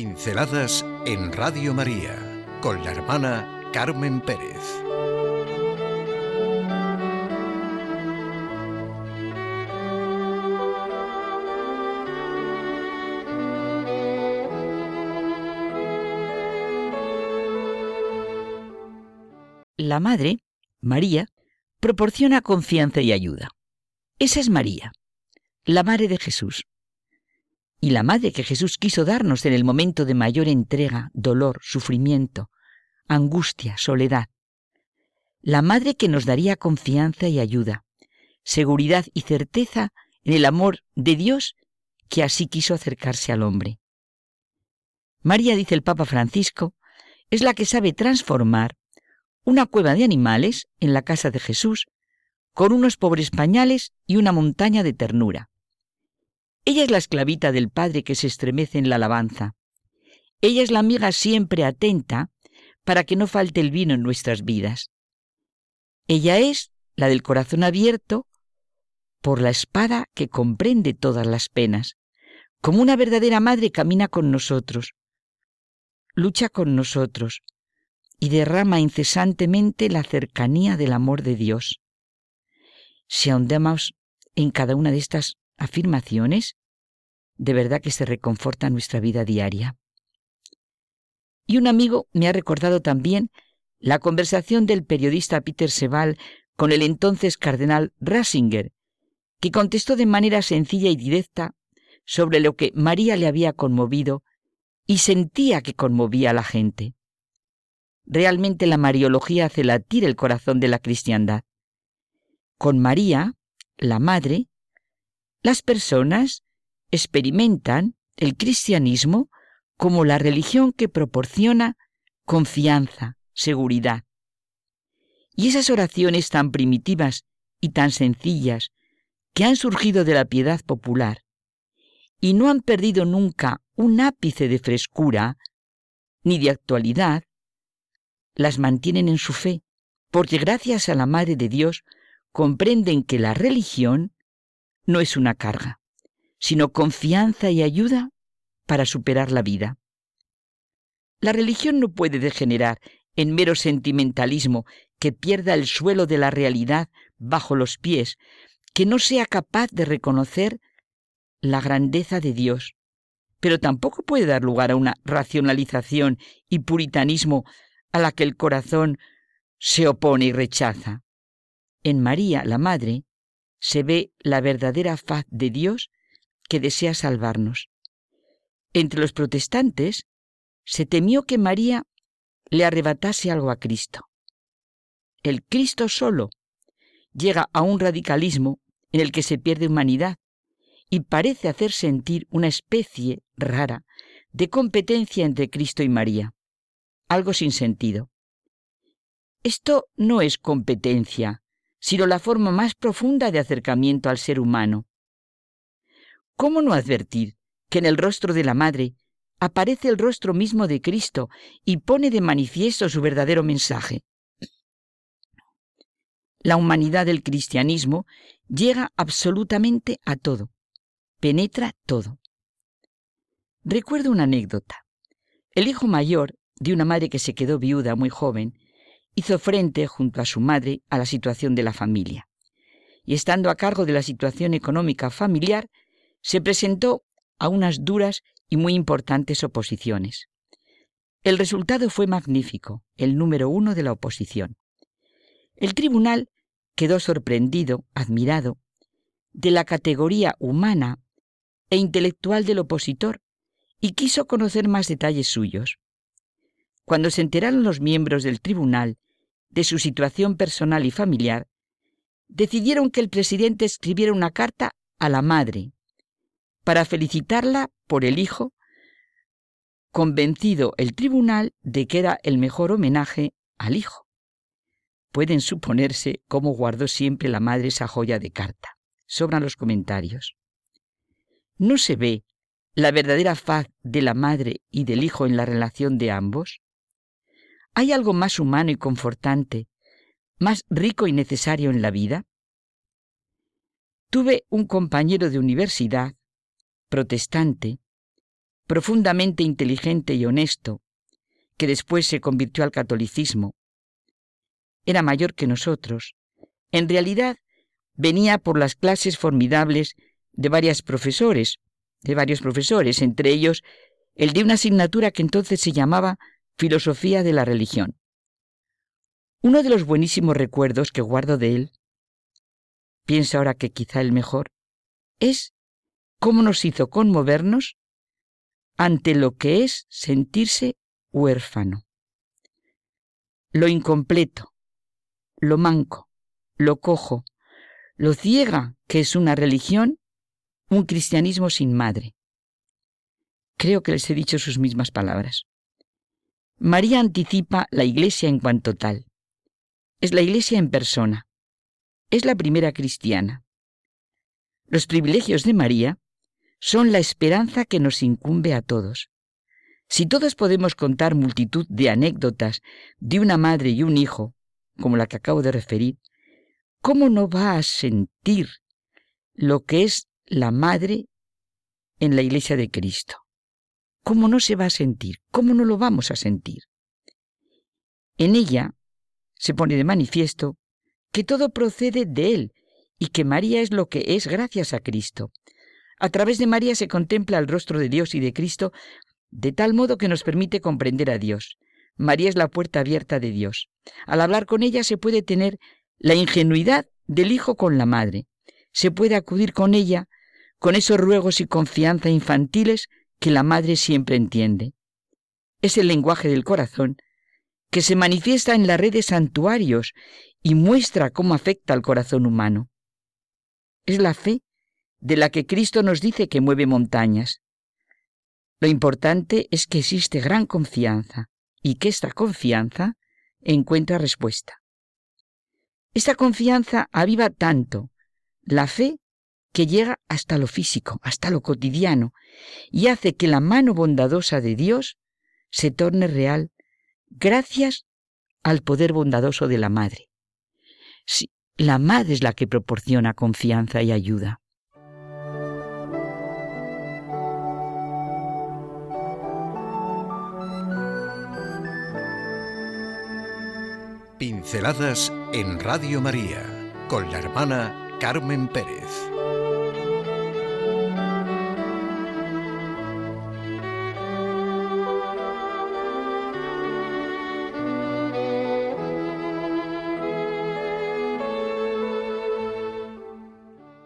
Pinceladas en Radio María con la hermana Carmen Pérez. La Madre, María, proporciona confianza y ayuda. Esa es María, la Madre de Jesús, y la madre que Jesús quiso darnos en el momento de mayor entrega, dolor, sufrimiento, angustia, soledad. La madre que nos daría confianza y ayuda, seguridad y certeza en el amor de Dios que así quiso acercarse al hombre. María, dice el Papa Francisco, es la que sabe transformar una cueva de animales en la casa de Jesús con unos pobres pañales y una montaña de ternura. Ella es la esclavita del Padre que se estremece en la alabanza. Ella es la amiga siempre atenta para que no falte el vino en nuestras vidas. Ella es la del corazón abierto por la espada que comprende todas las penas. Como una verdadera madre camina con nosotros, lucha con nosotros y derrama incesantemente la cercanía del amor de Dios. Si ahondamos en cada una de estas afirmaciones, de verdad que se reconforta nuestra vida diaria. Y un amigo me ha recordado también la conversación del periodista Peter Sebal con el entonces cardenal Ratzinger, que contestó de manera sencilla y directa sobre lo que María le había conmovido y sentía que conmovía a la gente. Realmente la Mariología hace latir el corazón de la cristiandad. Con María, la Madre, las personas experimentan el cristianismo como la religión que proporciona confianza, seguridad. Y esas oraciones tan primitivas y tan sencillas que han surgido de la piedad popular y no han perdido nunca un ápice de frescura ni de actualidad, las mantienen en su fe, porque gracias a la Madre de Dios comprenden que la religión no es una carga, sino confianza y ayuda para superar la vida. La religión no puede degenerar en mero sentimentalismo que pierda el suelo de la realidad bajo los pies, que no sea capaz de reconocer la grandeza de Dios, pero tampoco puede dar lugar a una racionalización y puritanismo a la que el corazón se opone y rechaza. En María, la Madre, se ve la verdadera faz de Dios que desea salvarnos. Entre los protestantes se temió que María le arrebatase algo a Cristo. El Cristo solo llega a un radicalismo en el que se pierde humanidad y parece hacer sentir una especie rara de competencia entre Cristo y María, algo sin sentido. Esto no es competencia, sino la forma más profunda de acercamiento al ser humano. ¿Cómo no advertir que en el rostro de la Madre aparece el rostro mismo de Cristo y pone de manifiesto su verdadero mensaje? La humanidad del cristianismo llega absolutamente a todo, penetra todo. Recuerdo una anécdota. El hijo mayor de una madre que se quedó viuda muy joven hizo frente, junto a su madre, a la situación de la familia. Y estando a cargo de la situación económica familiar, se presentó a unas duras y muy importantes oposiciones. El resultado fue magnífico, el número uno de la oposición. El tribunal quedó sorprendido, admirado, de la categoría humana e intelectual del opositor y quiso conocer más detalles suyos. Cuando se enteraron los miembros del tribunal de su situación personal y familiar, decidieron que el presidente escribiera una carta a la madre para felicitarla por el hijo, convencido el tribunal de que era el mejor homenaje al hijo. Pueden suponerse cómo guardó siempre la madre esa joya de carta. Sobran los comentarios. ¿No se ve la verdadera faz de la madre y del hijo en la relación de ambos? ¿Hay algo más humano y confortante, más rico y necesario en la vida? Tuve un compañero de universidad, protestante, profundamente inteligente y honesto, que después se convirtió al catolicismo, era mayor que nosotros, en realidad venía por las clases formidables de varios profesores, de varios profesores, entre ellos el de una asignatura que entonces se llamaba Filosofía de la Religión. Uno de los buenísimos recuerdos que guardo de él, pienso ahora que quizá el mejor, es cómo nos hizo conmovernos ante lo que es sentirse huérfano. Lo incompleto, lo manco, lo cojo, lo ciega que es una religión, un cristianismo sin madre. Creo que les he dicho sus mismas palabras. María anticipa la Iglesia en cuanto tal. Es la Iglesia en persona. Es la primera cristiana. Los privilegios de María son la esperanza que nos incumbe a todos. Si todos podemos contar multitud de anécdotas de una madre y un hijo, como la que acabo de referir, ¿cómo no va a sentir lo que es la madre en la iglesia de Cristo? ¿Cómo no se va a sentir? ¿Cómo no lo vamos a sentir? En ella se pone de manifiesto que todo procede de Él y que María es lo que es gracias a Cristo. A través de María se contempla el rostro de Dios y de Cristo de tal modo que nos permite comprender a Dios. María es la puerta abierta de Dios. Al hablar con ella se puede tener la ingenuidad del hijo con la madre. Se puede acudir con ella con esos ruegos y confianza infantiles que la madre siempre entiende. Es el lenguaje del corazón que se manifiesta en la red de santuarios y muestra cómo afecta al corazón humano. Es la fe de la que Cristo nos dice que mueve montañas. Lo importante es que existe gran confianza y que esta confianza encuentra respuesta. Esta confianza aviva tanto la fe que llega hasta lo físico, hasta lo cotidiano, y hace que la mano bondadosa de Dios se torne real gracias al poder bondadoso de la Madre. Sí, la Madre es la que proporciona confianza y ayuda. Pinceladas en Radio María con la hermana Carmen Pérez.